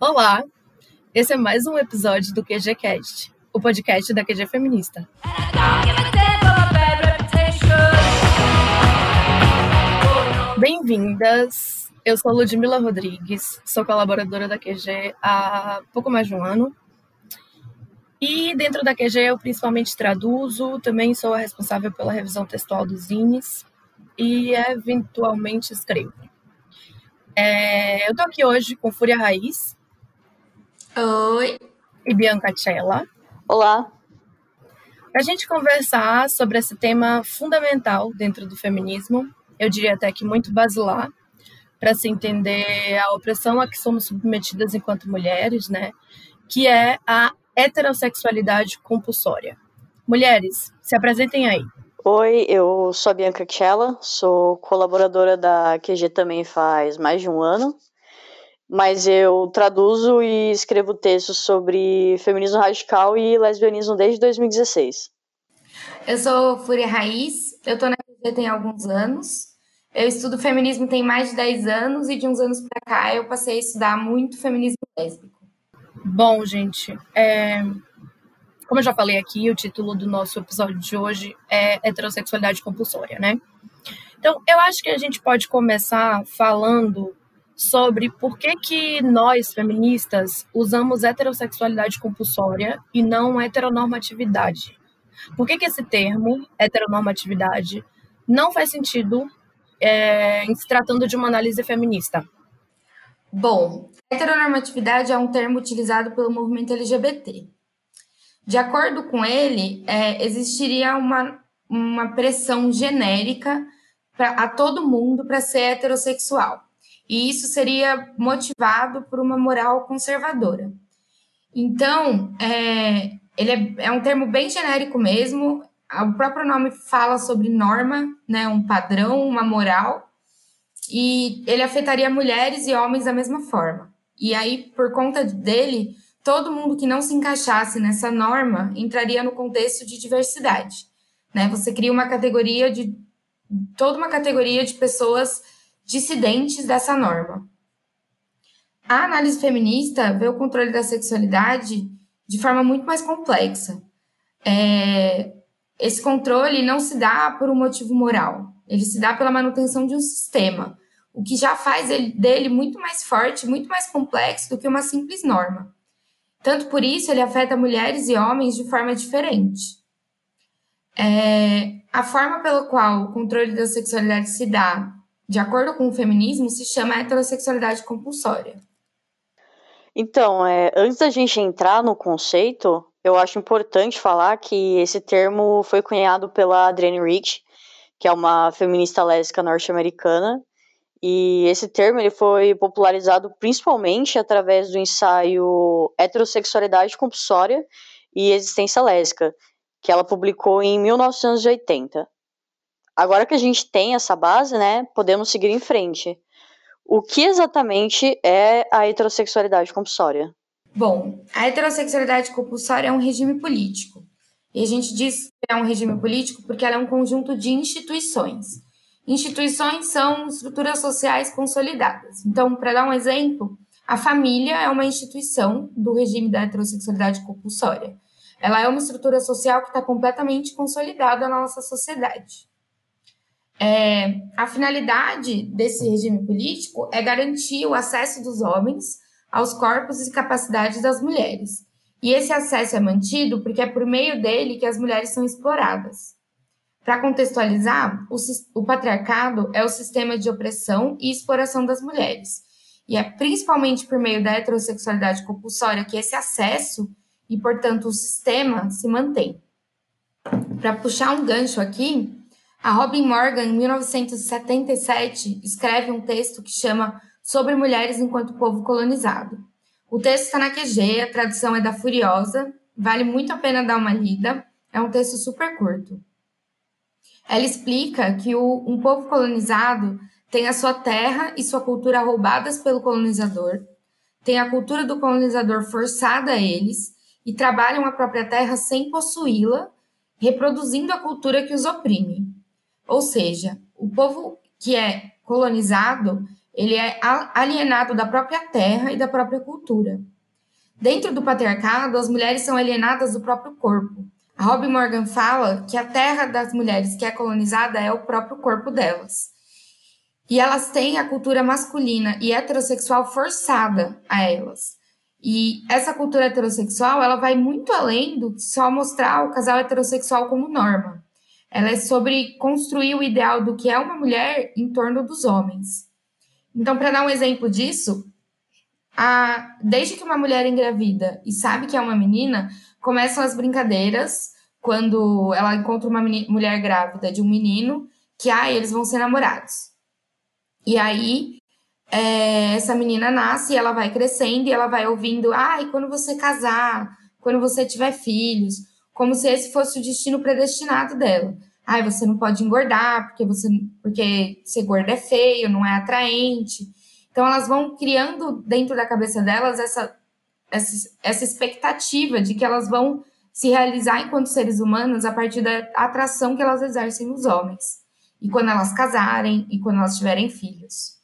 Olá, esse é mais um episódio do QGCast, o podcast da QG Feminista. Bem-vindas! Eu sou Ludmila Rodrigues, sou colaboradora da QG há pouco mais de um ano. E dentro da QG eu principalmente traduzo, também sou a responsável pela revisão textual dos zines e eventualmente escrevo. É, eu tô aqui hoje com Fúria Raiz. Oi. E Bianca Cella. Olá. Para a gente conversar sobre esse tema fundamental dentro do feminismo, eu diria até que muito basilar, para se entender a opressão a que somos submetidas enquanto mulheres, né? Que é a heterossexualidade compulsória. Mulheres, se apresentem aí. Oi, eu sou a Bianca Chella, sou colaboradora da QG também faz mais de um ano, mas eu traduzo e escrevo textos sobre feminismo radical e lesbianismo desde 2016. Eu sou Fúria Raiz, eu tô na QG tem alguns anos, eu estudo feminismo tem mais de 10 anos e de uns anos para cá eu passei a estudar muito feminismo lésbico. Bom, gente, é, como eu já falei aqui, o título do nosso episódio de hoje é heterossexualidade compulsória, né? Então, eu acho que a gente pode começar falando sobre por que, que nós, feministas, usamos heterossexualidade compulsória e não heteronormatividade. Por que, que esse termo, heteronormatividade, não faz sentido é, em se tratando de uma análise feminista? Bom, heteronormatividade é um termo utilizado pelo movimento LGBT. De acordo com ele, é, existiria uma, uma pressão genérica pra, a todo mundo para ser heterossexual. E isso seria motivado por uma moral conservadora. Então, é, ele é, é um termo bem genérico mesmo. O próprio nome fala sobre norma, né, um padrão, uma moral, e ele afetaria mulheres e homens da mesma forma. E aí, por conta dele, todo mundo que não se encaixasse nessa norma entraria no contexto de diversidade. Né? Você cria uma categoria de toda uma categoria de pessoas dissidentes dessa norma. A análise feminista vê o controle da sexualidade de forma muito mais complexa. É, esse controle não se dá por um motivo moral, ele se dá pela manutenção de um sistema, o que já faz ele, dele muito mais forte, muito mais complexo do que uma simples norma. Tanto por isso, ele afeta mulheres e homens de forma diferente. É, a forma pela qual o controle da sexualidade se dá, de acordo com o feminismo, se chama heterossexualidade compulsória. Então, é, antes da gente entrar no conceito, eu acho importante falar que esse termo foi cunhado pela Adrienne Rich, que é uma feminista lésbica norte-americana, e esse termo ele foi popularizado principalmente através do ensaio Heterossexualidade Compulsória e Existência Lésbica, que ela publicou em 1980. Agora que a gente tem essa base, né, podemos seguir em frente. O que exatamente é a heterossexualidade compulsória? Bom, a heterossexualidade compulsória é um regime político. E a gente diz que é um regime político porque ela é um conjunto de instituições Instituições são estruturas sociais consolidadas. Então, para dar um exemplo, a família é uma instituição do regime da heterossexualidade compulsória. Ela é uma estrutura social que está completamente consolidada na nossa sociedade. É, a finalidade desse regime político é garantir o acesso dos homens aos corpos e capacidades das mulheres. E esse acesso é mantido porque é por meio dele que as mulheres são exploradas. Para contextualizar, o, o patriarcado é o sistema de opressão e exploração das mulheres. E é principalmente por meio da heterossexualidade compulsória que esse acesso e, portanto, o sistema se mantém. Para puxar um gancho aqui, a Robin Morgan, em 1977, escreve um texto que chama Sobre Mulheres enquanto Povo Colonizado. O texto está na QG, a tradução é da Furiosa, vale muito a pena dar uma lida, é um texto super curto. Ela explica que o, um povo colonizado tem a sua terra e sua cultura roubadas pelo colonizador, tem a cultura do colonizador forçada a eles e trabalham a própria terra sem possuí-la, reproduzindo a cultura que os oprime. Ou seja, o povo que é colonizado, ele é alienado da própria terra e da própria cultura. Dentro do patriarcado, as mulheres são alienadas do próprio corpo. A Robbie Morgan fala que a terra das mulheres que é colonizada é o próprio corpo delas. E elas têm a cultura masculina e heterossexual forçada a elas. E essa cultura heterossexual, ela vai muito além do que só mostrar o casal heterossexual como norma. Ela é sobre construir o ideal do que é uma mulher em torno dos homens. Então, para dar um exemplo disso, a, desde que uma mulher engravida e sabe que é uma menina, começam as brincadeiras quando ela encontra uma mulher grávida de um menino, que ah, eles vão ser namorados. E aí é, essa menina nasce e ela vai crescendo e ela vai ouvindo, ah, quando você casar, quando você tiver filhos, como se esse fosse o destino predestinado dela. Ai, você não pode engordar porque você porque ser gorda é feio, não é atraente. Então elas vão criando dentro da cabeça delas essa, essa, essa expectativa de que elas vão se realizar enquanto seres humanos a partir da atração que elas exercem nos homens. E quando elas casarem e quando elas tiverem filhos.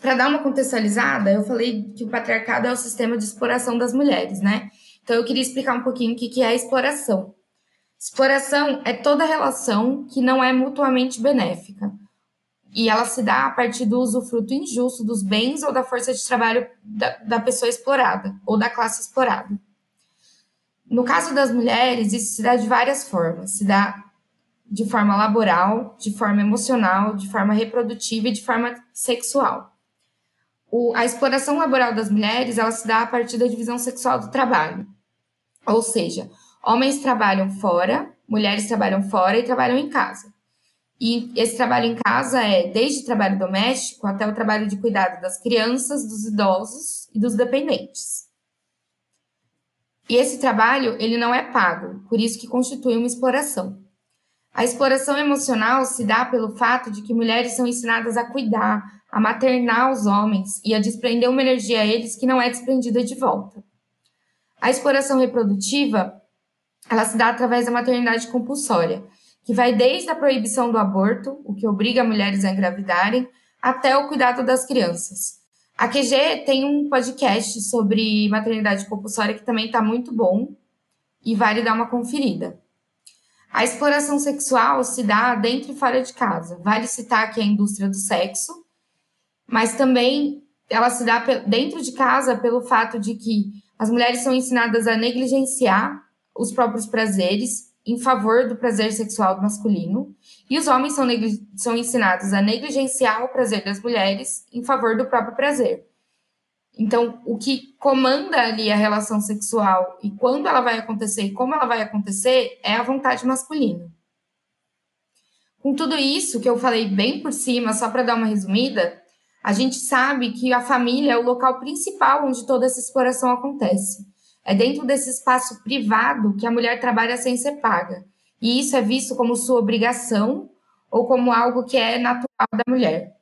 Para dar uma contextualizada, eu falei que o patriarcado é o sistema de exploração das mulheres, né? Então eu queria explicar um pouquinho o que é exploração. Exploração é toda relação que não é mutuamente benéfica. E ela se dá a partir do usufruto injusto dos bens ou da força de trabalho da, da pessoa explorada ou da classe explorada. No caso das mulheres, isso se dá de várias formas. Se dá de forma laboral, de forma emocional, de forma reprodutiva e de forma sexual. O, a exploração laboral das mulheres ela se dá a partir da divisão sexual do trabalho. Ou seja, homens trabalham fora, mulheres trabalham fora e trabalham em casa. E esse trabalho em casa é desde trabalho doméstico até o trabalho de cuidado das crianças, dos idosos e dos dependentes. E esse trabalho, ele não é pago, por isso que constitui uma exploração. A exploração emocional se dá pelo fato de que mulheres são ensinadas a cuidar, a maternar os homens e a desprender uma energia a eles que não é desprendida de volta. A exploração reprodutiva, ela se dá através da maternidade compulsória, que vai desde a proibição do aborto, o que obriga mulheres a engravidarem, até o cuidado das crianças. A QG tem um podcast sobre maternidade compulsória que também está muito bom e vale dar uma conferida. A exploração sexual se dá dentro e fora de casa. Vale citar que é a indústria do sexo, mas também ela se dá dentro de casa pelo fato de que as mulheres são ensinadas a negligenciar os próprios prazeres em favor do prazer sexual masculino, e os homens são, são ensinados a negligenciar o prazer das mulheres em favor do próprio prazer. Então, o que comanda ali a relação sexual e quando ela vai acontecer e como ela vai acontecer é a vontade masculina. Com tudo isso que eu falei bem por cima, só para dar uma resumida, a gente sabe que a família é o local principal onde toda essa exploração acontece. É dentro desse espaço privado que a mulher trabalha sem ser paga. E isso é visto como sua obrigação ou como algo que é natural da mulher.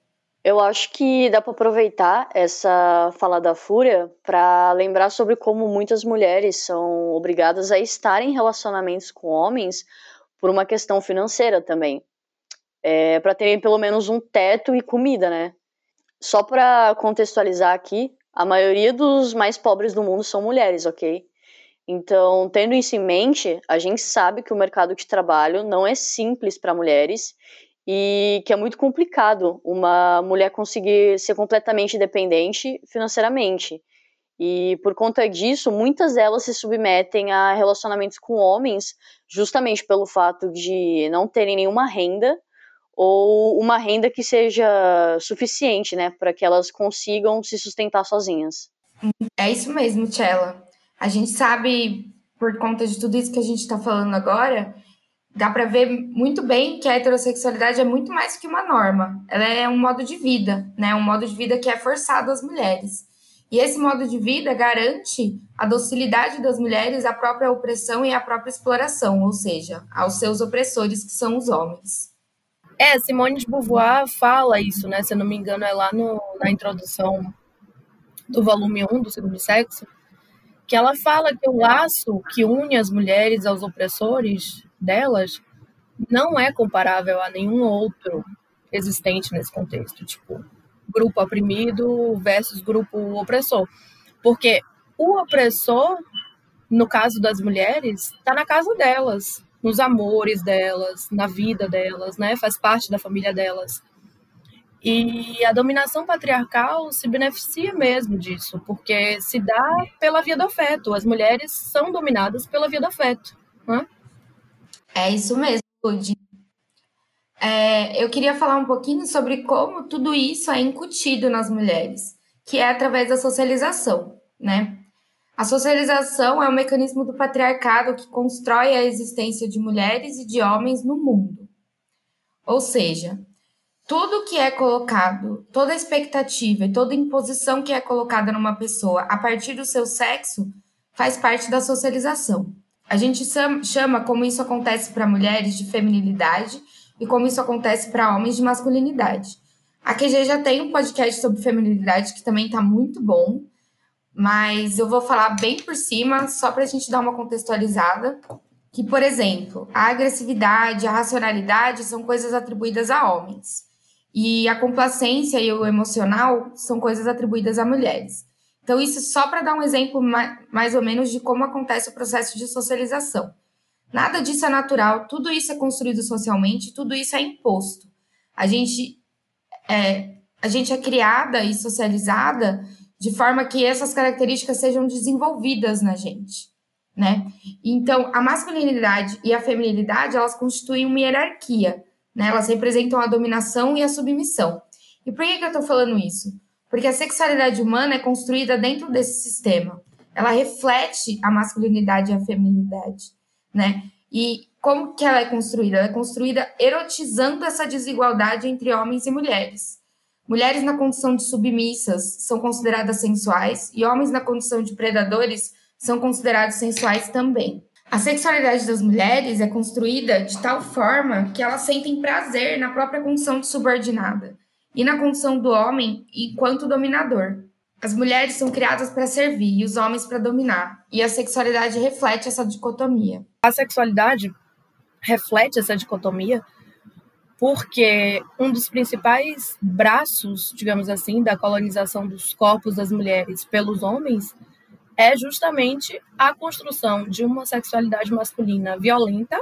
Eu acho que dá para aproveitar essa fala da Fúria para lembrar sobre como muitas mulheres são obrigadas a estar em relacionamentos com homens por uma questão financeira também. É, para terem pelo menos um teto e comida, né? Só para contextualizar aqui, a maioria dos mais pobres do mundo são mulheres, ok? Então, tendo isso em mente, a gente sabe que o mercado de trabalho não é simples para mulheres e que é muito complicado uma mulher conseguir ser completamente independente financeiramente. E por conta disso, muitas delas se submetem a relacionamentos com homens justamente pelo fato de não terem nenhuma renda ou uma renda que seja suficiente, né, para que elas consigam se sustentar sozinhas. É isso mesmo, Tchela. A gente sabe, por conta de tudo isso que a gente está falando agora, dá para ver muito bem que a heterossexualidade é muito mais que uma norma. Ela é um modo de vida, né? Um modo de vida que é forçado às mulheres. E esse modo de vida garante a docilidade das mulheres à própria opressão e à própria exploração, ou seja, aos seus opressores, que são os homens. É, Simone de Beauvoir fala isso, né? Se eu não me engano, é lá no, na introdução do volume 1 do Segundo Sexo, que ela fala que o laço que une as mulheres aos opressores delas não é comparável a nenhum outro existente nesse contexto. Tipo, grupo oprimido versus grupo opressor. Porque o opressor, no caso das mulheres, está na casa delas, nos amores delas, na vida delas, né? Faz parte da família delas. E a dominação patriarcal se beneficia mesmo disso, porque se dá pela via do afeto. As mulheres são dominadas pela via do afeto. Né? É isso mesmo, Lud. É, eu queria falar um pouquinho sobre como tudo isso é incutido nas mulheres, que é através da socialização, né? A socialização é um mecanismo do patriarcado que constrói a existência de mulheres e de homens no mundo. Ou seja, tudo que é colocado, toda expectativa e toda imposição que é colocada numa pessoa a partir do seu sexo faz parte da socialização. A gente chama como isso acontece para mulheres de feminilidade e como isso acontece para homens de masculinidade. A QG já tem um podcast sobre feminilidade que também está muito bom, mas eu vou falar bem por cima, só para a gente dar uma contextualizada. Que, por exemplo, a agressividade, a racionalidade são coisas atribuídas a homens. E a complacência e o emocional são coisas atribuídas a mulheres. Então, isso só para dar um exemplo mais ou menos de como acontece o processo de socialização. Nada disso é natural, tudo isso é construído socialmente, tudo isso é imposto. A gente é, a gente é criada e socializada de forma que essas características sejam desenvolvidas na gente, né? Então, a masculinidade e a feminilidade, elas constituem uma hierarquia, né? Elas representam a dominação e a submissão. E por que, que eu estou falando isso? Porque a sexualidade humana é construída dentro desse sistema. Ela reflete a masculinidade e a feminilidade, né? E como que ela é construída? Ela é construída erotizando essa desigualdade entre homens e mulheres. Mulheres na condição de submissas são consideradas sensuais e homens na condição de predadores são considerados sensuais também. A sexualidade das mulheres é construída de tal forma que elas sentem prazer na própria condição de subordinada e na condição do homem enquanto dominador. As mulheres são criadas para servir e os homens para dominar, e a sexualidade reflete essa dicotomia. A sexualidade reflete essa dicotomia porque um dos principais braços, digamos assim, da colonização dos corpos das mulheres pelos homens é justamente a construção de uma sexualidade masculina violenta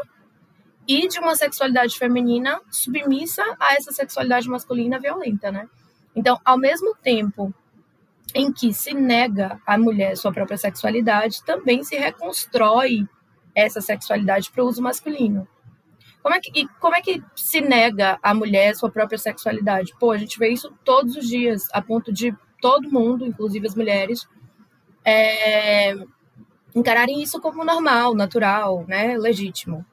e de uma sexualidade feminina submissa a essa sexualidade masculina violenta, né? Então, ao mesmo tempo em que se nega à mulher sua própria sexualidade, também se reconstrói essa sexualidade para o uso masculino. Como é, que, e como é que se nega à mulher sua própria sexualidade? Pô, a gente vê isso todos os dias, a ponto de todo mundo, inclusive as mulheres, é, encararem isso como normal, natural, né, legítimo.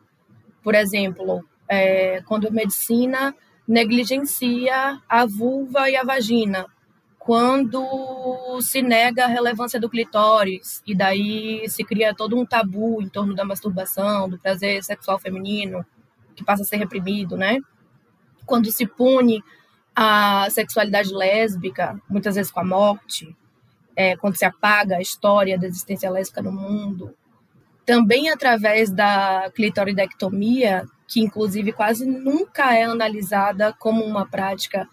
Por exemplo, é, quando a medicina negligencia a vulva e a vagina, quando se nega a relevância do clitóris, e daí se cria todo um tabu em torno da masturbação, do prazer sexual feminino, que passa a ser reprimido, né? Quando se pune a sexualidade lésbica, muitas vezes com a morte, é, quando se apaga a história da existência lésbica no mundo. Também através da clitoridectomia, que inclusive quase nunca é analisada como uma prática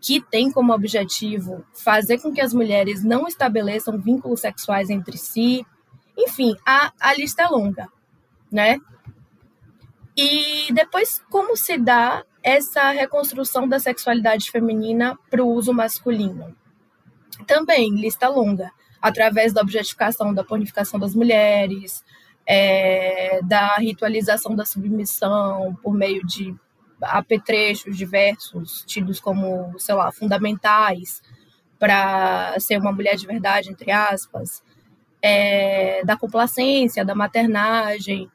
que tem como objetivo fazer com que as mulheres não estabeleçam vínculos sexuais entre si. Enfim, a, a lista é longa, né? E depois, como se dá essa reconstrução da sexualidade feminina para o uso masculino? Também, lista longa, através da objetificação, da ponificação das mulheres, é, da ritualização da submissão por meio de apetrechos diversos, tidos como, sei lá, fundamentais para ser uma mulher de verdade, entre aspas, é, da complacência, da maternagem,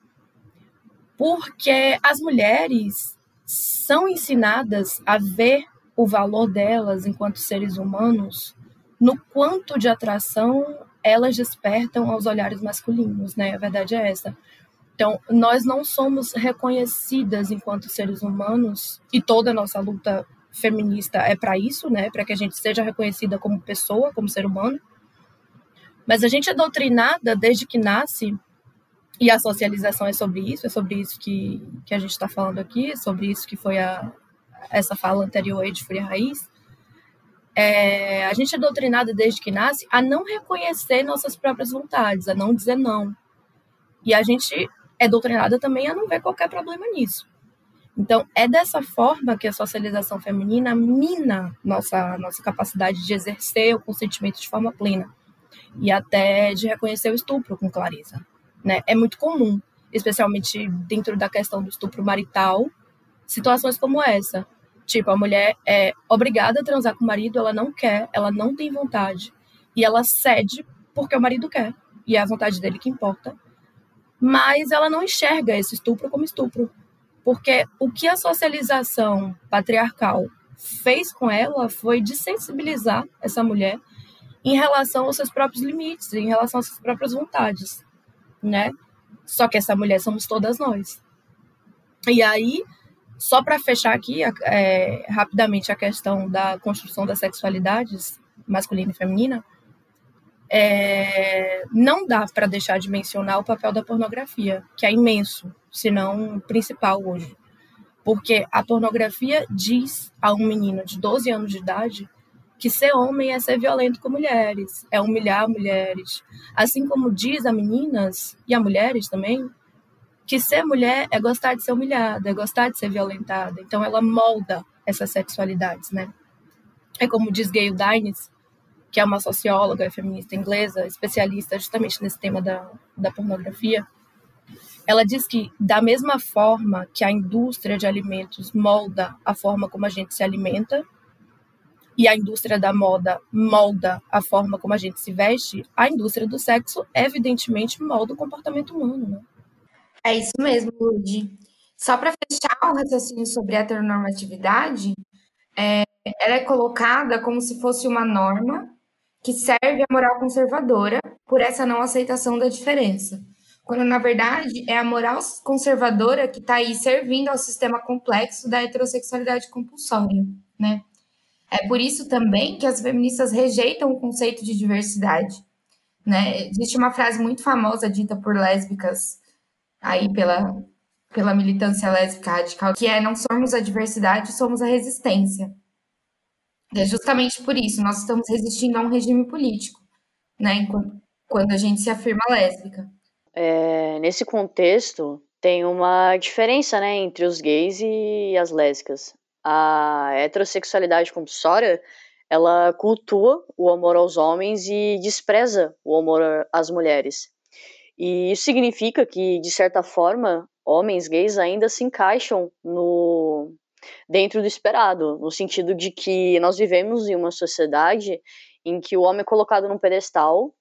porque as mulheres são ensinadas a ver o valor delas enquanto seres humanos no quanto de atração elas despertam aos olhares masculinos, né? A verdade é essa. Então, nós não somos reconhecidas enquanto seres humanos e toda a nossa luta feminista é para isso, né? Para que a gente seja reconhecida como pessoa, como ser humano. Mas a gente é doutrinada desde que nasce e a socialização é sobre isso, é sobre isso que, que a gente está falando aqui, é sobre isso que foi a, essa fala anterior aí de Fúria Raiz, é, a gente é doutrinada desde que nasce a não reconhecer nossas próprias vontades, a não dizer não. E a gente é doutrinada também a não ver qualquer problema nisso. Então, é dessa forma que a socialização feminina mina nossa, nossa capacidade de exercer o consentimento de forma plena e até de reconhecer o estupro com clareza. Né? É muito comum, especialmente dentro da questão do estupro marital, situações como essa. Tipo, a mulher é obrigada a transar com o marido, ela não quer, ela não tem vontade. E ela cede porque o marido quer. E é a vontade dele que importa. Mas ela não enxerga esse estupro como estupro. Porque o que a socialização patriarcal fez com ela foi desensibilizar essa mulher em relação aos seus próprios limites, em relação às suas próprias vontades, né? Só que essa mulher somos todas nós. E aí, só para fechar aqui é, rapidamente a questão da construção das sexualidades masculina e feminina, é, não dá para deixar de mencionar o papel da pornografia, que é imenso, se não principal hoje. Porque a pornografia diz a um menino de 12 anos de idade que ser homem é ser violento com mulheres, é humilhar mulheres. Assim como diz a meninas e a mulheres também, que ser mulher é gostar de ser humilhada, é gostar de ser violentada. Então ela molda essas sexualidades, né? É como diz Gayle Dines, que é uma socióloga feminista inglesa, especialista justamente nesse tema da, da pornografia. Ela diz que, da mesma forma que a indústria de alimentos molda a forma como a gente se alimenta, e a indústria da moda molda a forma como a gente se veste, a indústria do sexo evidentemente molda o comportamento humano, né? É isso mesmo, Ludi. Só para fechar o raciocínio sobre a heteronormatividade, é, ela é colocada como se fosse uma norma que serve à moral conservadora por essa não aceitação da diferença. Quando, na verdade, é a moral conservadora que está aí servindo ao sistema complexo da heterossexualidade compulsória, né? É por isso também que as feministas rejeitam o conceito de diversidade. Né? Existe uma frase muito famosa dita por lésbicas, aí pela, pela militância lésbica radical, que é não somos a diversidade, somos a resistência. É justamente por isso, nós estamos resistindo a um regime político, né? quando a gente se afirma lésbica. É, nesse contexto, tem uma diferença né, entre os gays e as lésbicas a heterossexualidade compulsória ela cultua o amor aos homens e despreza o amor às mulheres. E isso significa que, de certa forma, homens gays ainda se encaixam no dentro do esperado, no sentido de que nós vivemos em uma sociedade em que o homem é colocado num pedestal,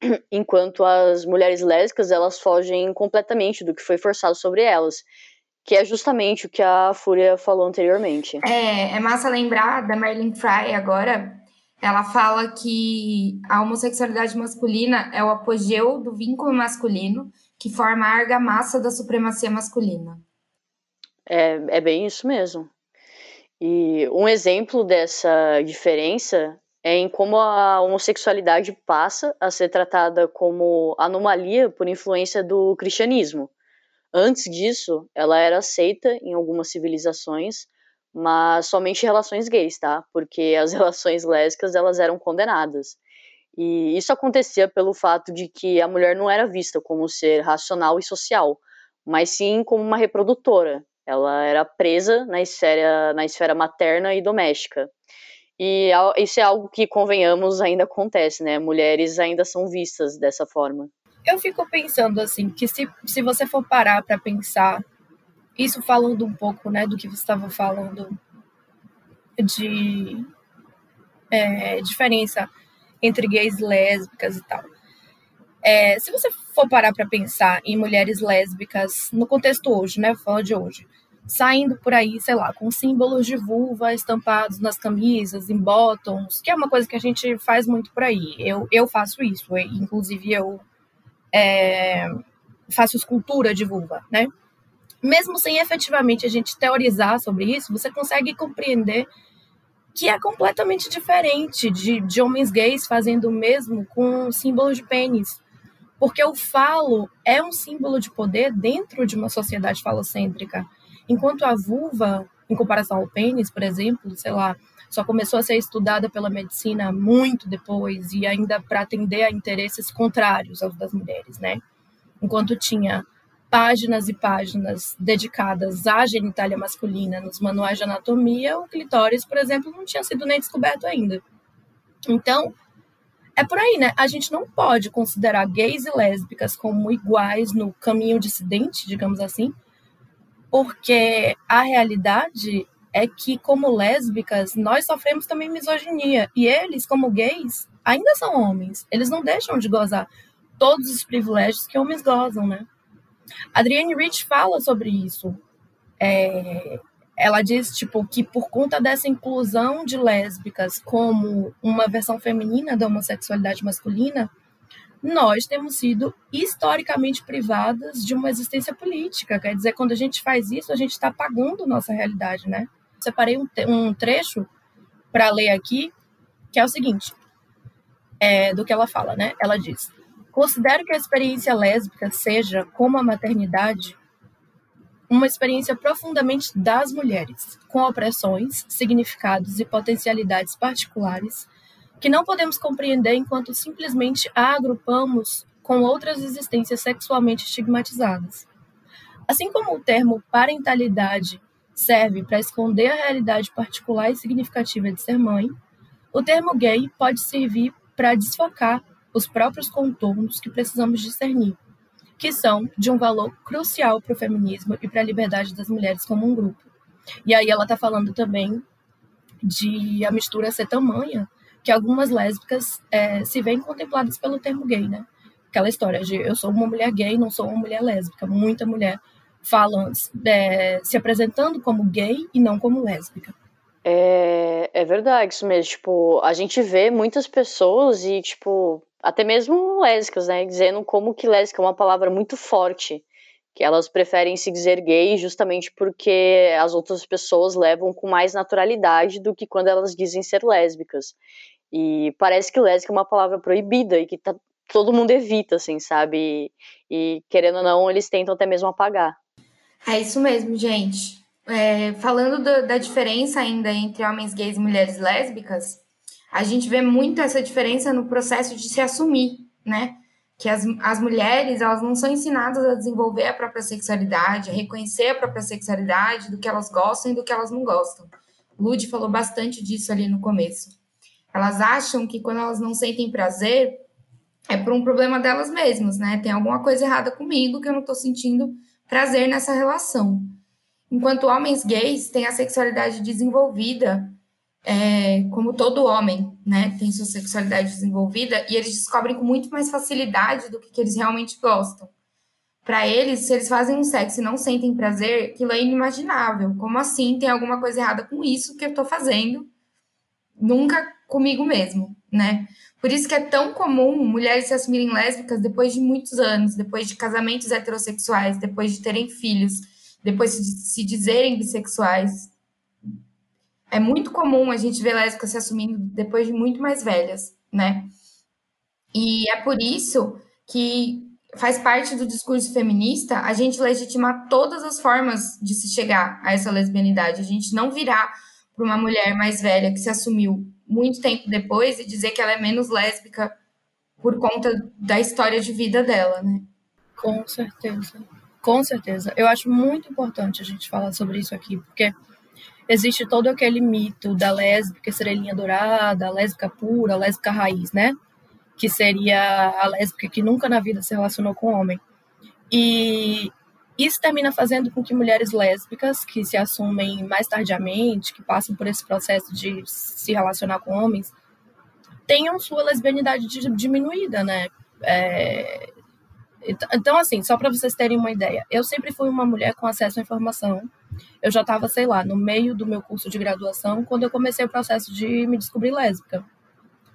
enquanto as mulheres lésbicas elas fogem completamente do que foi forçado sobre elas que é justamente o que a Fúria falou anteriormente. É, é massa lembrar da Marilyn Fry agora. Ela fala que a homossexualidade masculina é o apogeu do vínculo masculino que forma a argamassa da supremacia masculina. É, é bem isso mesmo. E um exemplo dessa diferença é em como a homossexualidade passa a ser tratada como anomalia por influência do cristianismo. Antes disso, ela era aceita em algumas civilizações, mas somente relações gays, tá? Porque as relações lésbicas elas eram condenadas. E isso acontecia pelo fato de que a mulher não era vista como ser racional e social, mas sim como uma reprodutora. Ela era presa na esfera, na esfera materna e doméstica. E isso é algo que, convenhamos, ainda acontece, né? Mulheres ainda são vistas dessa forma eu fico pensando assim, que se, se você for parar para pensar, isso falando um pouco, né, do que você estava falando de é, diferença entre gays lésbicas e tal. É, se você for parar para pensar em mulheres lésbicas no contexto hoje, né, falando de hoje, saindo por aí, sei lá, com símbolos de vulva estampados nas camisas, em bottoms, que é uma coisa que a gente faz muito por aí. Eu, eu faço isso, inclusive eu é, faço escultura de vulva, né? Mesmo sem efetivamente a gente teorizar sobre isso, você consegue compreender que é completamente diferente de, de homens gays fazendo o mesmo com símbolos de pênis. Porque o falo é um símbolo de poder dentro de uma sociedade falocêntrica, enquanto a vulva em comparação ao pênis, por exemplo, sei lá, só começou a ser estudada pela medicina muito depois e ainda para atender a interesses contrários aos das mulheres, né? Enquanto tinha páginas e páginas dedicadas à genitália masculina nos manuais de anatomia, o clitóris, por exemplo, não tinha sido nem descoberto ainda. Então, é por aí, né? A gente não pode considerar gays e lésbicas como iguais no caminho dissidente, digamos assim, porque a realidade é que, como lésbicas, nós sofremos também misoginia. E eles, como gays, ainda são homens. Eles não deixam de gozar todos os privilégios que homens gozam, né? Adrienne Rich fala sobre isso. É, ela diz tipo que por conta dessa inclusão de lésbicas como uma versão feminina da homossexualidade masculina, nós temos sido historicamente privadas de uma existência política. Quer dizer, quando a gente faz isso, a gente está apagando nossa realidade, né? Separei um, um trecho para ler aqui, que é o seguinte, é, do que ela fala, né? Ela diz: Considero que a experiência lésbica seja, como a maternidade, uma experiência profundamente das mulheres, com opressões, significados e potencialidades particulares que não podemos compreender enquanto simplesmente a agrupamos com outras existências sexualmente estigmatizadas. Assim como o termo parentalidade serve para esconder a realidade particular e significativa de ser mãe, o termo gay pode servir para desfocar os próprios contornos que precisamos discernir, que são de um valor crucial para o feminismo e para a liberdade das mulheres como um grupo. E aí ela está falando também de a mistura ser tamanha que algumas lésbicas é, se veem contempladas pelo termo gay, né? Aquela história de eu sou uma mulher gay, não sou uma mulher lésbica. Muita mulher fala é, se apresentando como gay e não como lésbica. É, é verdade, isso mesmo. Tipo, a gente vê muitas pessoas e, tipo, até mesmo lésbicas, né? Dizendo como que lésbica é uma palavra muito forte. Que elas preferem se dizer gay justamente porque as outras pessoas levam com mais naturalidade do que quando elas dizem ser lésbicas. E parece que lésbica é uma palavra proibida e que tá, todo mundo evita, assim, sabe? E, e querendo ou não, eles tentam até mesmo apagar. É isso mesmo, gente. É, falando do, da diferença ainda entre homens gays e mulheres lésbicas, a gente vê muito essa diferença no processo de se assumir, né? Que as, as mulheres, elas não são ensinadas a desenvolver a própria sexualidade, a reconhecer a própria sexualidade, do que elas gostam e do que elas não gostam. Lud falou bastante disso ali no começo. Elas acham que quando elas não sentem prazer, é por um problema delas mesmas, né? Tem alguma coisa errada comigo que eu não tô sentindo prazer nessa relação. Enquanto homens gays têm a sexualidade desenvolvida é, como todo homem, né, tem sua sexualidade desenvolvida e eles descobrem com muito mais facilidade do que, que eles realmente gostam. Para eles, se eles fazem um sexo e não sentem prazer, aquilo é inimaginável. Como assim? Tem alguma coisa errada com isso que eu estou fazendo? Nunca comigo mesmo, né? Por isso que é tão comum mulheres se assumirem lésbicas depois de muitos anos, depois de casamentos heterossexuais, depois de terem filhos, depois de se dizerem bissexuais, é muito comum a gente ver lésbicas se assumindo depois de muito mais velhas, né? E é por isso que faz parte do discurso feminista a gente legitimar todas as formas de se chegar a essa lesbianidade. A gente não virar para uma mulher mais velha que se assumiu muito tempo depois e dizer que ela é menos lésbica por conta da história de vida dela, né? Com certeza. Com certeza. Eu acho muito importante a gente falar sobre isso aqui, porque existe todo aquele mito da lésbica estrelinha dourada, a lésbica pura, a lésbica raiz, né? Que seria a lésbica que nunca na vida se relacionou com homem. E isso termina fazendo com que mulheres lésbicas que se assumem mais tardiamente, que passam por esse processo de se relacionar com homens, tenham sua lesbianidade diminuída, né? É... Então, assim, só para vocês terem uma ideia, eu sempre fui uma mulher com acesso à informação, eu já estava, sei lá, no meio do meu curso de graduação, quando eu comecei o processo de me descobrir lésbica.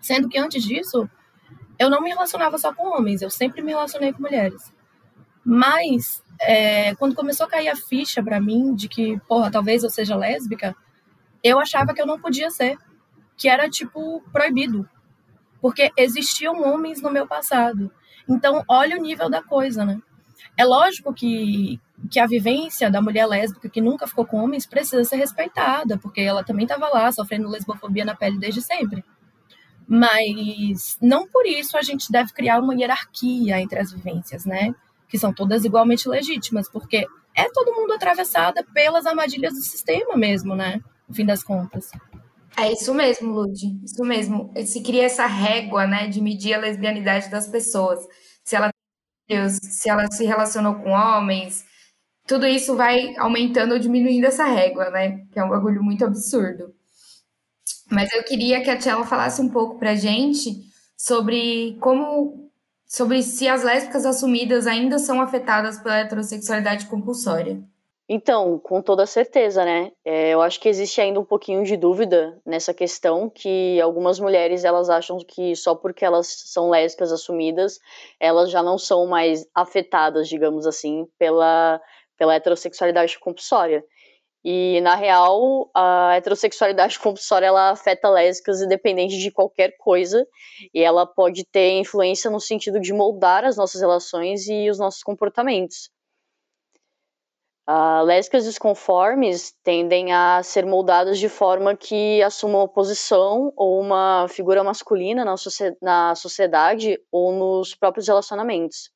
Sendo que antes disso, eu não me relacionava só com homens, eu sempre me relacionei com mulheres. Mas, é, quando começou a cair a ficha para mim de que, porra, talvez eu seja lésbica, eu achava que eu não podia ser. Que era, tipo, proibido. Porque existiam homens no meu passado. Então, olha o nível da coisa, né? É lógico que que a vivência da mulher lésbica que nunca ficou com homens precisa ser respeitada, porque ela também estava lá sofrendo lesbofobia na pele desde sempre. Mas não por isso a gente deve criar uma hierarquia entre as vivências, né? Que são todas igualmente legítimas, porque é todo mundo atravessada pelas armadilhas do sistema mesmo, né? No fim das contas. É isso mesmo, Lud. Isso mesmo. Se cria essa régua, né, de medir a lesbianidade das pessoas. Se ela se ela se relacionou com homens, tudo isso vai aumentando ou diminuindo essa régua, né? Que é um bagulho muito absurdo. Mas eu queria que a Tchela falasse um pouco pra gente sobre como sobre se as lésbicas assumidas ainda são afetadas pela heterossexualidade compulsória. Então, com toda certeza, né? É, eu acho que existe ainda um pouquinho de dúvida nessa questão, que algumas mulheres elas acham que só porque elas são lésbicas assumidas, elas já não são mais afetadas, digamos assim, pela, pela heterossexualidade compulsória. E, na real, a heterossexualidade compulsória ela afeta lésbicas independente de qualquer coisa, e ela pode ter influência no sentido de moldar as nossas relações e os nossos comportamentos. Uh, lésbicas desconformes tendem a ser moldadas de forma que assumam uma posição ou uma figura masculina na, na sociedade ou nos próprios relacionamentos.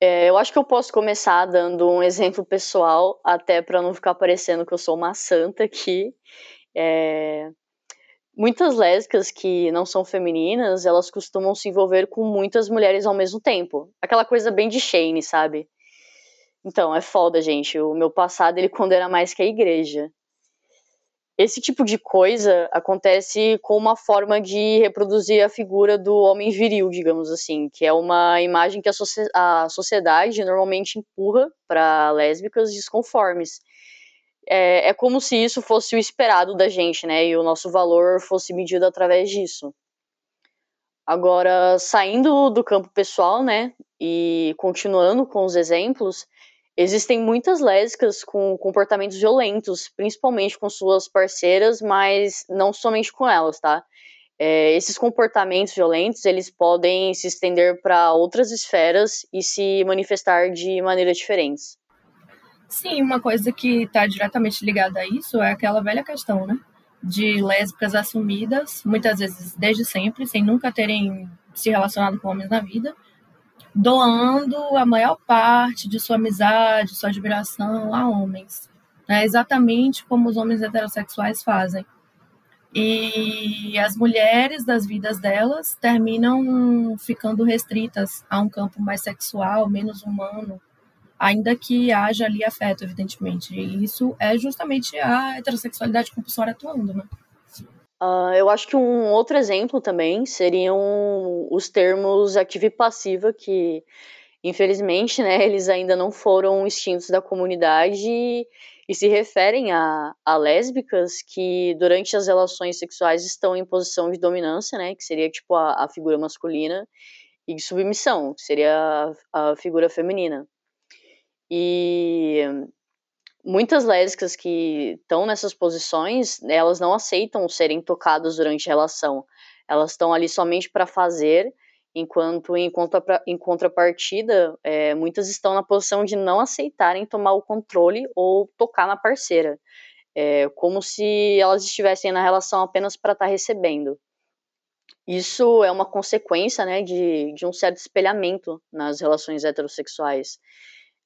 É, eu acho que eu posso começar dando um exemplo pessoal, até para não ficar parecendo que eu sou uma santa aqui. É, muitas lésbicas que não são femininas, elas costumam se envolver com muitas mulheres ao mesmo tempo. Aquela coisa bem de Shane, sabe? Então, é foda, gente. O meu passado, ele condena mais que a igreja. Esse tipo de coisa acontece com uma forma de reproduzir a figura do homem viril, digamos assim, que é uma imagem que a, a sociedade normalmente empurra para lésbicas desconformes. É, é como se isso fosse o esperado da gente, né? E o nosso valor fosse medido através disso. Agora, saindo do campo pessoal, né, e continuando com os exemplos, Existem muitas lésbicas com comportamentos violentos, principalmente com suas parceiras, mas não somente com elas, tá? É, esses comportamentos violentos eles podem se estender para outras esferas e se manifestar de maneiras diferentes. Sim, uma coisa que está diretamente ligada a isso é aquela velha questão, né? De lésbicas assumidas, muitas vezes desde sempre, sem nunca terem se relacionado com homens na vida, doando a maior parte de sua amizade, sua admiração a homens. É exatamente como os homens heterossexuais fazem. E as mulheres das vidas delas terminam ficando restritas a um campo mais sexual, menos humano, ainda que haja ali afeto, evidentemente. E isso é justamente a heterossexualidade compulsória atuando, né? Uh, eu acho que um outro exemplo também seriam os termos ativa e passiva, que infelizmente né, eles ainda não foram extintos da comunidade e, e se referem a, a, lésbicas que durante as relações sexuais estão em posição de dominância, né, que seria tipo a, a figura masculina, e de submissão, que seria a, a figura feminina. E muitas lésbicas que estão nessas posições, elas não aceitam serem tocadas durante a relação. Elas estão ali somente para fazer, enquanto em, contra, em contrapartida, é, muitas estão na posição de não aceitarem tomar o controle ou tocar na parceira. É, como se elas estivessem na relação apenas para estar tá recebendo. Isso é uma consequência né, de, de um certo espelhamento nas relações heterossexuais.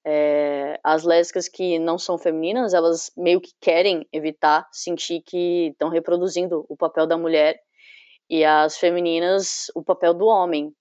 É, as lésbicas que não são femininas, elas meio que querem evitar sentir que estão reproduzindo o papel da mulher e as femininas o papel do homem.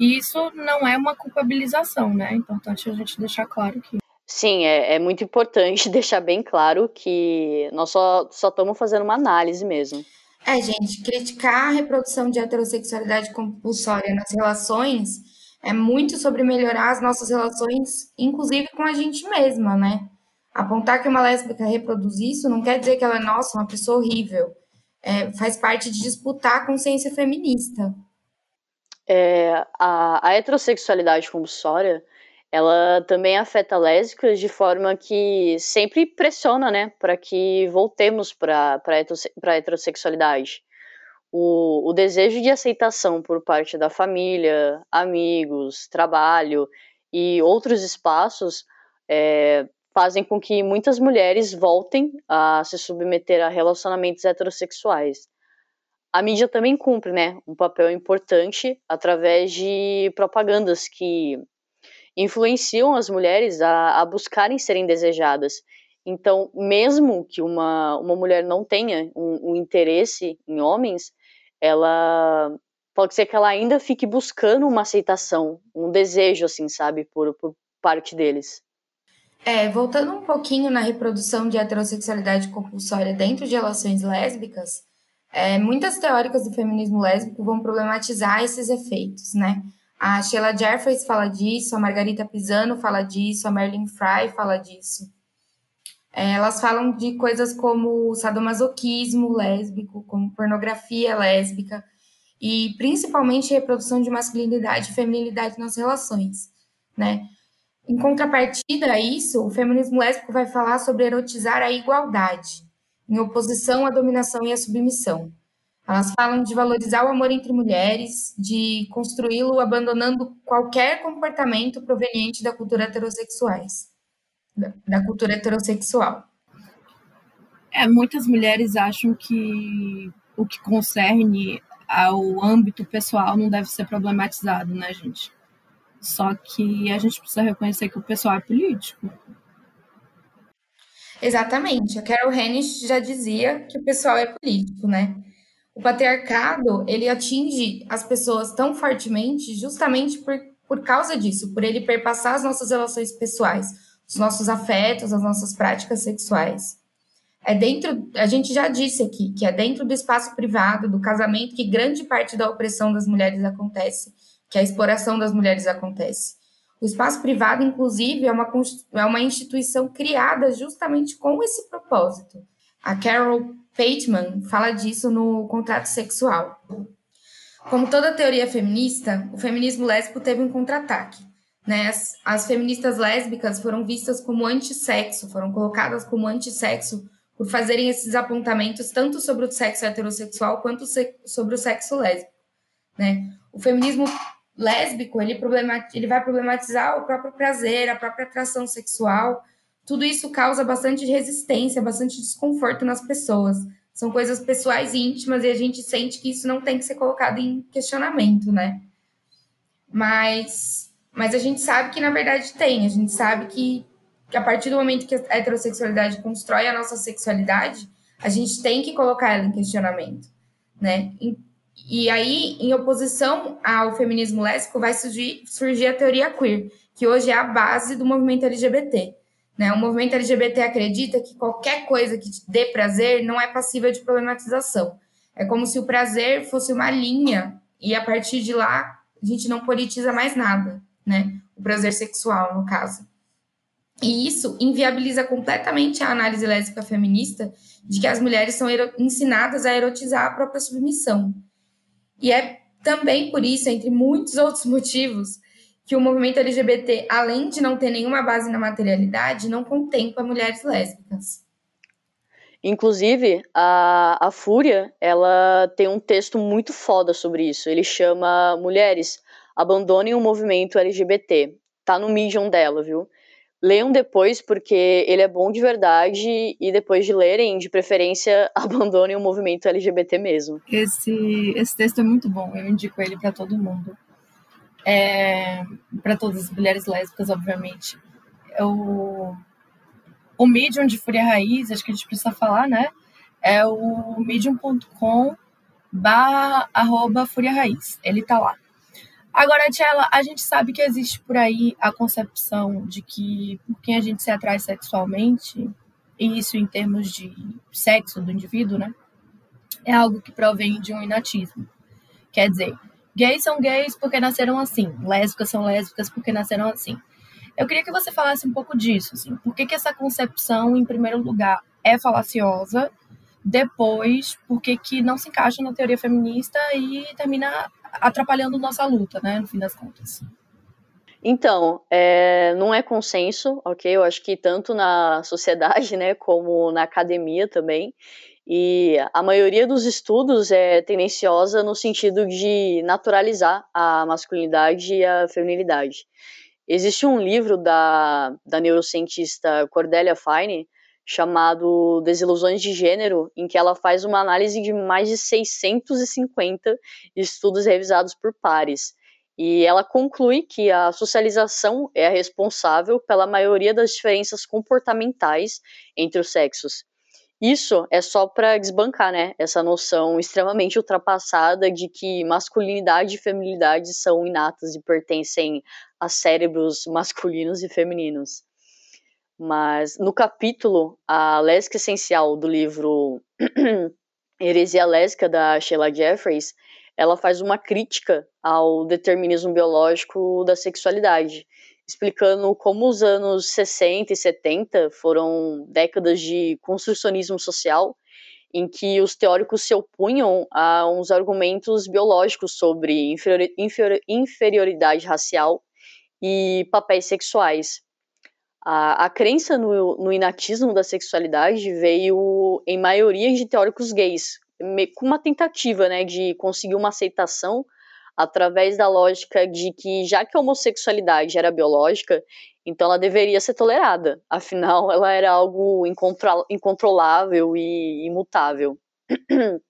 E isso não é uma culpabilização, né? É importante a gente deixar claro que. Sim, é, é muito importante deixar bem claro que nós só estamos fazendo uma análise mesmo. É, gente, criticar a reprodução de heterossexualidade compulsória nas relações é muito sobre melhorar as nossas relações, inclusive com a gente mesma, né? Apontar que uma lésbica reproduz isso não quer dizer que ela é, nossa, uma pessoa horrível. É, faz parte de disputar a consciência feminista. É, a, a heterossexualidade compulsória, ela também afeta lésbicas de forma que sempre pressiona, né, para que voltemos para a heterossexualidade o, o desejo de aceitação por parte da família, amigos, trabalho e outros espaços é, fazem com que muitas mulheres voltem a se submeter a relacionamentos heterossexuais. A mídia também cumpre, né, um papel importante através de propagandas que influenciam as mulheres a, a buscarem serem desejadas. Então, mesmo que uma, uma mulher não tenha um, um interesse em homens, ela pode ser que ela ainda fique buscando uma aceitação, um desejo, assim, sabe, por, por parte deles. É, voltando um pouquinho na reprodução de heterossexualidade compulsória dentro de relações lésbicas, é, muitas teóricas do feminismo lésbico vão problematizar esses efeitos, né? A Sheila Jeffries fala disso, a Margarita Pisano fala disso, a Marilyn Fry fala disso. É, elas falam de coisas como sadomasoquismo lésbico, como pornografia lésbica, e principalmente reprodução de masculinidade e feminilidade nas relações, né? Em contrapartida a isso, o feminismo lésbico vai falar sobre erotizar a igualdade, em oposição à dominação e à submissão. Elas falam de valorizar o amor entre mulheres, de construí-lo abandonando qualquer comportamento proveniente da cultura heterossexuais, da cultura heterossexual. É, muitas mulheres acham que o que concerne ao âmbito pessoal não deve ser problematizado, né, gente? Só que a gente precisa reconhecer que o pessoal é político. Exatamente. A Carol Hennish já dizia que o pessoal é político, né? O patriarcado, ele atinge as pessoas tão fortemente justamente por, por causa disso, por ele perpassar as nossas relações pessoais, os nossos afetos, as nossas práticas sexuais. É dentro, a gente já disse aqui, que é dentro do espaço privado, do casamento, que grande parte da opressão das mulheres acontece, que a exploração das mulheres acontece. O espaço privado, inclusive, é uma, é uma instituição criada justamente com esse propósito. A Carol Pateman fala disso no Contrato Sexual. Como toda teoria feminista, o feminismo lésbico teve um contra-ataque. Né? As, as feministas lésbicas foram vistas como antissexo, foram colocadas como antissexo por fazerem esses apontamentos tanto sobre o sexo heterossexual quanto sobre o sexo lésbico, né? O feminismo lésbico, ele, ele vai problematizar o próprio prazer, a própria atração sexual, tudo isso causa bastante resistência, bastante desconforto nas pessoas. São coisas pessoais e íntimas e a gente sente que isso não tem que ser colocado em questionamento, né? Mas, mas a gente sabe que na verdade tem, a gente sabe que que a partir do momento que a heterossexualidade constrói a nossa sexualidade, a gente tem que colocar ela em questionamento, né? E, aí, em oposição ao feminismo lésbico, vai surgir, surgir a teoria queer, que hoje é a base do movimento LGBT. Né? O movimento LGBT acredita que qualquer coisa que te dê prazer não é passível de problematização. É como se o prazer fosse uma linha e a partir de lá a gente não politiza mais nada, né? O prazer sexual, no caso. E isso inviabiliza completamente a análise lésbica feminista de que as mulheres são ensinadas a erotizar a própria submissão. E é também por isso, entre muitos outros motivos, que o movimento LGBT, além de não ter nenhuma base na materialidade, não contempla mulheres lésbicas. Inclusive, a, a Fúria, ela tem um texto muito foda sobre isso. Ele chama Mulheres, abandonem o movimento LGBT. Tá no Medium dela, viu? leiam depois, porque ele é bom de verdade, e depois de lerem, de preferência, abandonem o movimento LGBT mesmo. Esse, esse texto é muito bom, eu indico ele para todo mundo. É, para todas as mulheres lésbicas, obviamente. O, o Medium de Fúria Raiz, acho que a gente precisa falar, né? É o medium.com barra arroba Fúria Raiz. Ele tá lá. Agora, Tchela, a gente sabe que existe por aí a concepção de que por quem a gente se atrai sexualmente, e isso em termos de sexo do indivíduo, né? É algo que provém de um inatismo. Quer dizer, gays são gays porque nasceram assim, lésbicas são lésbicas porque nasceram assim. Eu queria que você falasse um pouco disso, assim, por que, que essa concepção, em primeiro lugar, é falaciosa, depois, por que, que não se encaixa na teoria feminista e termina atrapalhando nossa luta, né, no fim das contas. Então, é, não é consenso, ok? Eu acho que tanto na sociedade, né, como na academia também. E a maioria dos estudos é tendenciosa no sentido de naturalizar a masculinidade e a feminilidade. Existe um livro da, da neurocientista Cordelia Fine chamado Desilusões de Gênero, em que ela faz uma análise de mais de 650 estudos revisados por pares. E ela conclui que a socialização é a responsável pela maioria das diferenças comportamentais entre os sexos. Isso é só para desbancar, né, essa noção extremamente ultrapassada de que masculinidade e feminilidade são inatas e pertencem a cérebros masculinos e femininos. Mas no capítulo A Lésbica Essencial do livro Heresia Lésbica da Sheila Jeffreys, ela faz uma crítica ao determinismo biológico da sexualidade, explicando como os anos 60 e 70 foram décadas de construcionismo social, em que os teóricos se opunham a uns argumentos biológicos sobre inferioridade racial e papéis sexuais. A, a crença no, no inatismo da sexualidade veio, em maioria, de teóricos gays, com uma tentativa né, de conseguir uma aceitação através da lógica de que, já que a homossexualidade era biológica, então ela deveria ser tolerada, afinal, ela era algo incontrolável e imutável.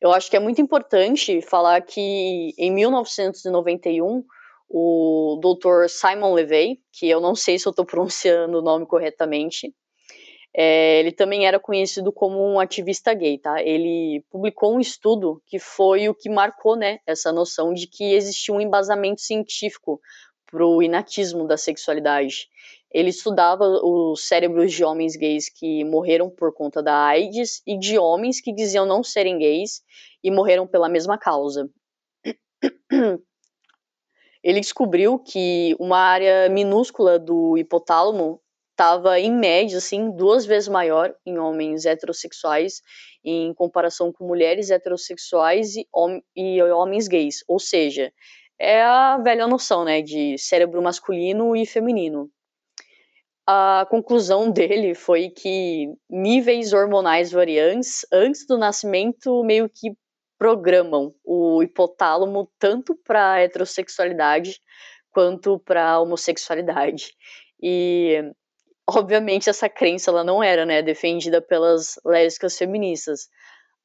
Eu acho que é muito importante falar que em 1991 o Dr. Simon Levey, que eu não sei se eu estou pronunciando o nome corretamente, é, ele também era conhecido como um ativista gay, tá? Ele publicou um estudo que foi o que marcou, né, essa noção de que existia um embasamento científico para o inatismo da sexualidade. Ele estudava os cérebros de homens gays que morreram por conta da AIDS e de homens que diziam não serem gays e morreram pela mesma causa. ele descobriu que uma área minúscula do hipotálamo estava, em média, assim, duas vezes maior em homens heterossexuais em comparação com mulheres heterossexuais e, hom e homens gays. Ou seja, é a velha noção, né, de cérebro masculino e feminino. A conclusão dele foi que níveis hormonais variantes antes do nascimento meio que programam o hipotálamo tanto para heterossexualidade quanto para homossexualidade. E obviamente essa crença ela não era, né, defendida pelas lésbicas feministas.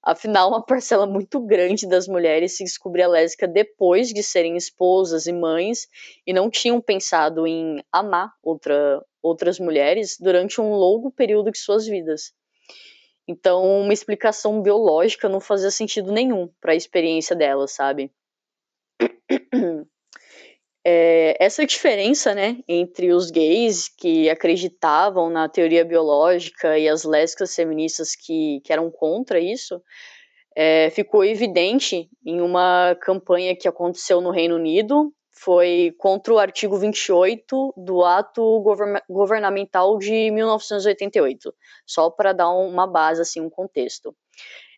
Afinal, uma parcela muito grande das mulheres se descobria lésbica depois de serem esposas e mães e não tinham pensado em amar outra, outras mulheres durante um longo período de suas vidas. Então, uma explicação biológica não fazia sentido nenhum para a experiência dela, sabe? É, essa diferença, né, entre os gays que acreditavam na teoria biológica e as lésbicas feministas que, que eram contra isso, é, ficou evidente em uma campanha que aconteceu no Reino Unido foi contra o artigo 28 do Ato Governamental de 1988, só para dar uma base, assim, um contexto.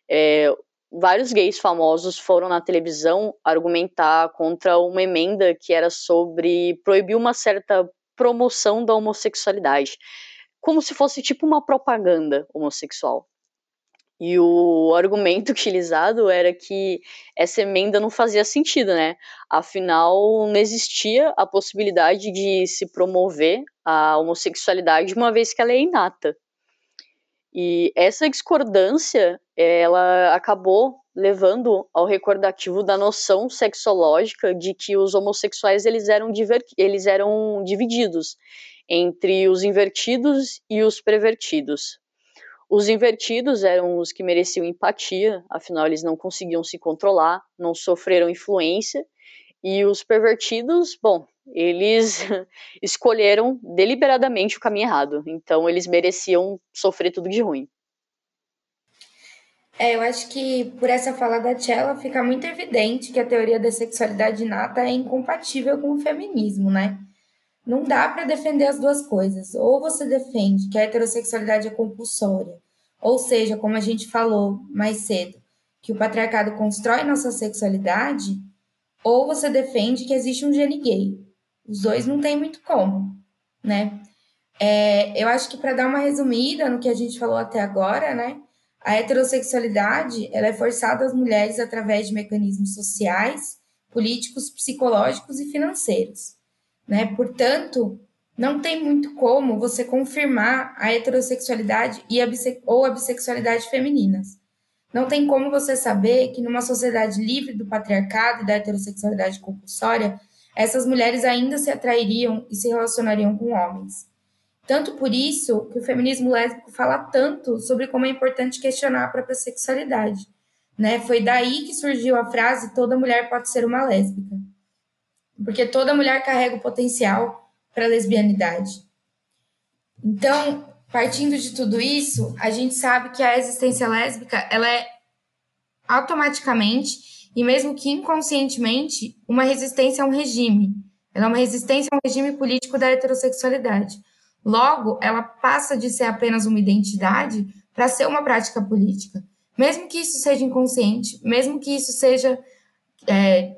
É, vários gays famosos foram na televisão argumentar contra uma emenda que era sobre proibir uma certa promoção da homossexualidade, como se fosse tipo uma propaganda homossexual. E o argumento utilizado era que essa emenda não fazia sentido, né? Afinal, não existia a possibilidade de se promover a homossexualidade uma vez que ela é inata. E essa discordância, ela acabou levando ao recordativo da noção sexológica de que os homossexuais eles eram, eles eram divididos entre os invertidos e os pervertidos. Os invertidos eram os que mereciam empatia, afinal eles não conseguiam se controlar, não sofreram influência, e os pervertidos, bom, eles escolheram deliberadamente o caminho errado, então eles mereciam sofrer tudo de ruim. É, eu acho que por essa fala da Tchela fica muito evidente que a teoria da sexualidade inata é incompatível com o feminismo, né? Não dá para defender as duas coisas. Ou você defende que a heterossexualidade é compulsória, ou seja, como a gente falou mais cedo, que o patriarcado constrói nossa sexualidade, ou você defende que existe um gene gay. Os dois não tem muito como, né? É, eu acho que para dar uma resumida no que a gente falou até agora, né? A heterossexualidade ela é forçada às mulheres através de mecanismos sociais, políticos, psicológicos e financeiros. Né? Portanto, não tem muito como você confirmar a heterossexualidade e a ou a bissexualidade femininas. Não tem como você saber que numa sociedade livre do patriarcado e da heterossexualidade compulsória, essas mulheres ainda se atrairiam e se relacionariam com homens. Tanto por isso que o feminismo lésbico fala tanto sobre como é importante questionar a própria sexualidade. Né? Foi daí que surgiu a frase toda mulher pode ser uma lésbica. Porque toda mulher carrega o potencial para a lesbianidade. Então, partindo de tudo isso, a gente sabe que a existência lésbica ela é automaticamente e mesmo que inconscientemente uma resistência a um regime. Ela é uma resistência a um regime político da heterossexualidade. Logo, ela passa de ser apenas uma identidade para ser uma prática política. Mesmo que isso seja inconsciente, mesmo que isso seja. É,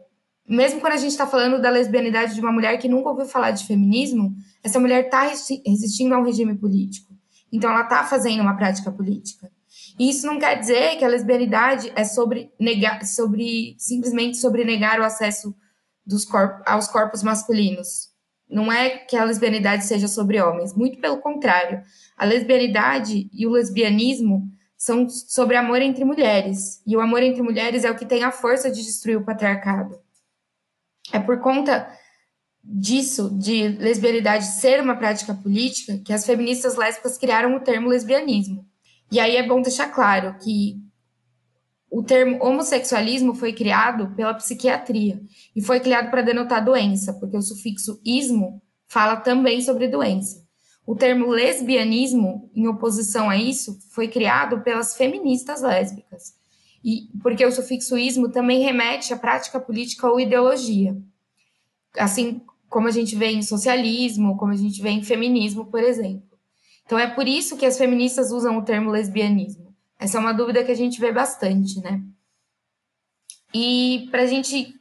mesmo quando a gente está falando da lesbianidade de uma mulher que nunca ouviu falar de feminismo, essa mulher está resistindo a um regime político. Então, ela está fazendo uma prática política. E isso não quer dizer que a lesbianidade é sobre negar, sobre simplesmente sobre negar o acesso dos corpos, aos corpos masculinos. Não é que a lesbianidade seja sobre homens, muito pelo contrário. A lesbianidade e o lesbianismo são sobre amor entre mulheres. E o amor entre mulheres é o que tem a força de destruir o patriarcado. É por conta disso, de lesbianidade ser uma prática política, que as feministas lésbicas criaram o termo lesbianismo. E aí é bom deixar claro que o termo homossexualismo foi criado pela psiquiatria e foi criado para denotar doença, porque o sufixo ismo fala também sobre doença. O termo lesbianismo, em oposição a isso, foi criado pelas feministas lésbicas, e porque o sufixo ismo também remete à prática política ou ideologia. Assim como a gente vê em socialismo, como a gente vê em feminismo, por exemplo. Então é por isso que as feministas usam o termo lesbianismo. Essa é uma dúvida que a gente vê bastante, né? E para a gente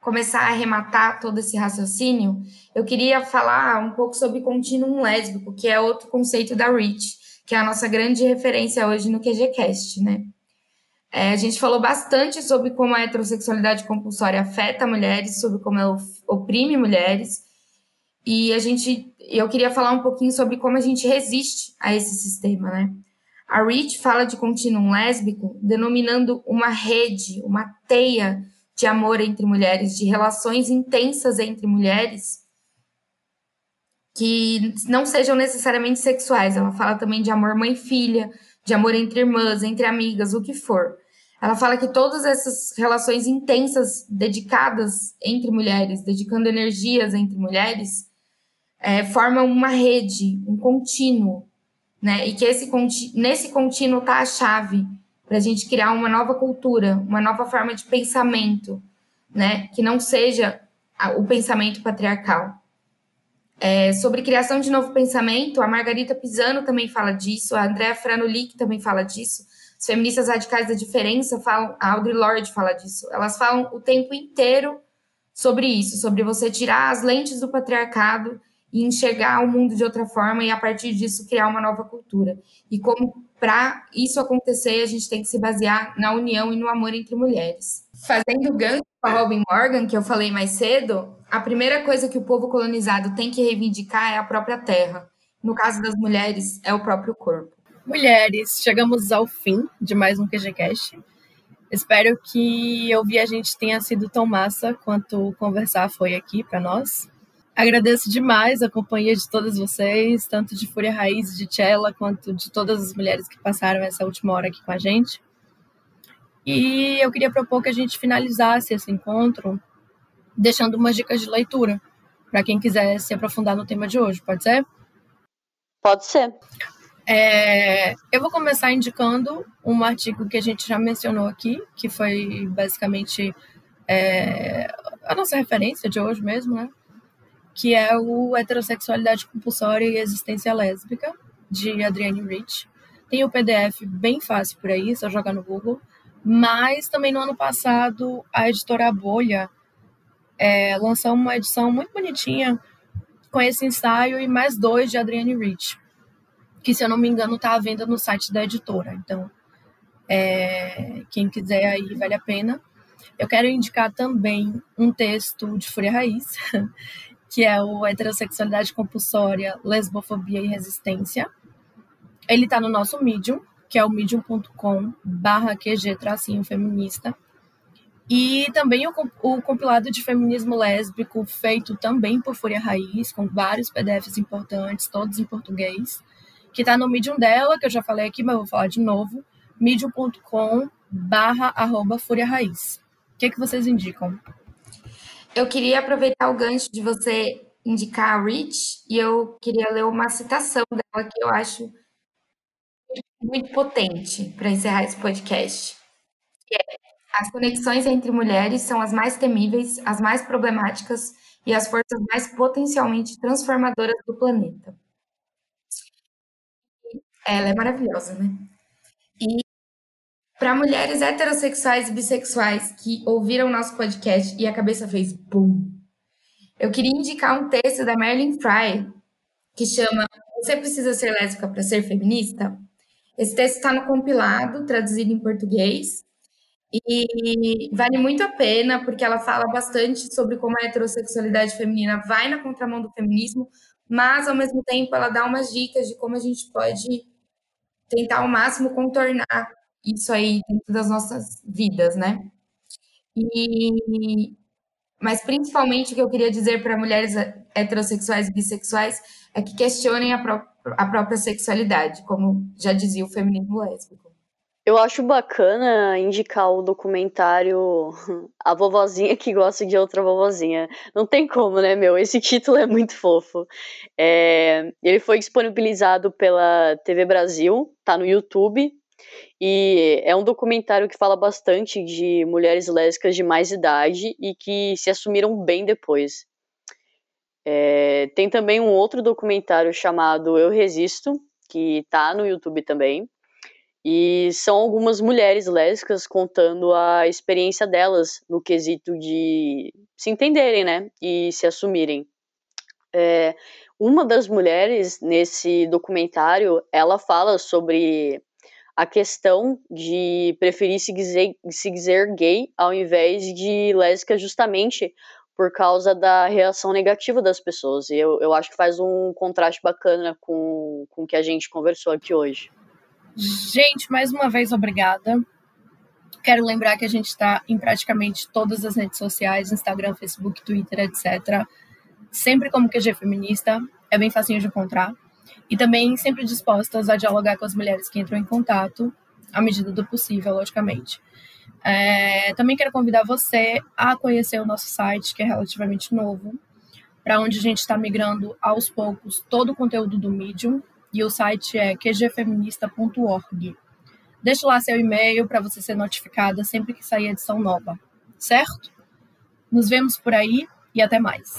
começar a arrematar todo esse raciocínio, eu queria falar um pouco sobre contínuo lésbico, que é outro conceito da Rich, que é a nossa grande referência hoje no QGCast, né? É, a gente falou bastante sobre como a heterossexualidade compulsória afeta mulheres, sobre como ela oprime mulheres. E a gente, eu queria falar um pouquinho sobre como a gente resiste a esse sistema, né? A Rich fala de contínuo lésbico, denominando uma rede, uma teia de amor entre mulheres, de relações intensas entre mulheres, que não sejam necessariamente sexuais. Ela fala também de amor mãe-filha, de amor entre irmãs, entre amigas, o que for. Ela fala que todas essas relações intensas dedicadas entre mulheres, dedicando energias entre mulheres, é, formam uma rede, um contínuo, né? E que esse nesse contínuo está a chave para a gente criar uma nova cultura, uma nova forma de pensamento, né? Que não seja o pensamento patriarcal. É, sobre criação de novo pensamento, a Margarita Pisano também fala disso, a Andrea Franulik também fala disso, as feministas radicais da diferença falam, a Audre Lorde fala disso, elas falam o tempo inteiro sobre isso, sobre você tirar as lentes do patriarcado e enxergar o mundo de outra forma e a partir disso criar uma nova cultura. E como para isso acontecer, a gente tem que se basear na união e no amor entre mulheres. Fazendo gancho com a Robin Morgan, que eu falei mais cedo, a primeira coisa que o povo colonizado tem que reivindicar é a própria terra. No caso das mulheres, é o próprio corpo. Mulheres, chegamos ao fim de mais um QGCast. Espero que ouvir a gente tenha sido tão massa quanto conversar foi aqui para nós. Agradeço demais a companhia de todas vocês, tanto de Fúria Raiz, de Tchela, quanto de todas as mulheres que passaram essa última hora aqui com a gente. E eu queria propor que a gente finalizasse esse encontro deixando umas dicas de leitura para quem quiser se aprofundar no tema de hoje, pode ser? Pode ser. É, eu vou começar indicando um artigo que a gente já mencionou aqui, que foi basicamente é, a nossa referência de hoje mesmo, né? Que é o Heterossexualidade Compulsória e Existência Lésbica, de Adrienne Rich. Tem o PDF bem fácil por aí, só jogar no Google. Mas também no ano passado, a editora Bolha é, lançou uma edição muito bonitinha com esse ensaio e mais dois de Adrienne Rich, que, se eu não me engano, está à venda no site da editora. Então, é, quem quiser aí, vale a pena. Eu quero indicar também um texto de Fúria Raiz, que é o Heterossexualidade Compulsória, Lesbofobia e Resistência. Ele está no nosso Medium, que é o medium.com barra QG tracinho feminista. E também o, o, compilado de feminismo lésbico, feito também por Fúria Raiz, com vários PDFs importantes, todos em português, que está no Medium dela, que eu já falei aqui, mas vou falar de novo, medium.com barra arroba Fúria Raiz. O que, que vocês indicam? Eu queria aproveitar o gancho de você indicar a Rich, e eu queria ler uma citação dela que eu acho muito potente para encerrar esse podcast. Que é, as conexões entre mulheres são as mais temíveis, as mais problemáticas e as forças mais potencialmente transformadoras do planeta. Ela é maravilhosa, né? E para mulheres heterossexuais e bissexuais que ouviram nosso podcast e a cabeça fez bum, eu queria indicar um texto da Marilyn Fry que chama Você precisa ser lésbica para ser feminista? Esse texto está no compilado, traduzido em português, e vale muito a pena, porque ela fala bastante sobre como a heterossexualidade feminina vai na contramão do feminismo, mas, ao mesmo tempo, ela dá umas dicas de como a gente pode tentar ao máximo contornar isso aí dentro das nossas vidas, né? E, mas, principalmente, o que eu queria dizer para mulheres heterossexuais e bissexuais é que questionem a, pró a própria sexualidade, como já dizia o feminismo lésbico. Eu acho bacana indicar o documentário A Vovozinha que Gosta de Outra Vovozinha. Não tem como, né, meu? Esse título é muito fofo. É... Ele foi disponibilizado pela TV Brasil, tá no YouTube. E é um documentário que fala bastante de mulheres lésbicas de mais idade e que se assumiram bem depois. É... Tem também um outro documentário chamado Eu Resisto, que tá no YouTube também e são algumas mulheres lésbicas contando a experiência delas no quesito de se entenderem, né? E se assumirem. É, uma das mulheres nesse documentário, ela fala sobre a questão de preferir se dizer, se dizer gay ao invés de lésbica justamente por causa da reação negativa das pessoas. E eu, eu acho que faz um contraste bacana com, com o que a gente conversou aqui hoje. Gente, mais uma vez, obrigada. Quero lembrar que a gente está em praticamente todas as redes sociais, Instagram, Facebook, Twitter, etc. Sempre como QG Feminista, é bem facinho de encontrar. E também sempre dispostas a dialogar com as mulheres que entram em contato, à medida do possível, logicamente. É, também quero convidar você a conhecer o nosso site, que é relativamente novo, para onde a gente está migrando aos poucos todo o conteúdo do Medium, e o site é qgfeminista.org. Deixe lá seu e-mail para você ser notificada sempre que sair edição nova, certo? Nos vemos por aí e até mais.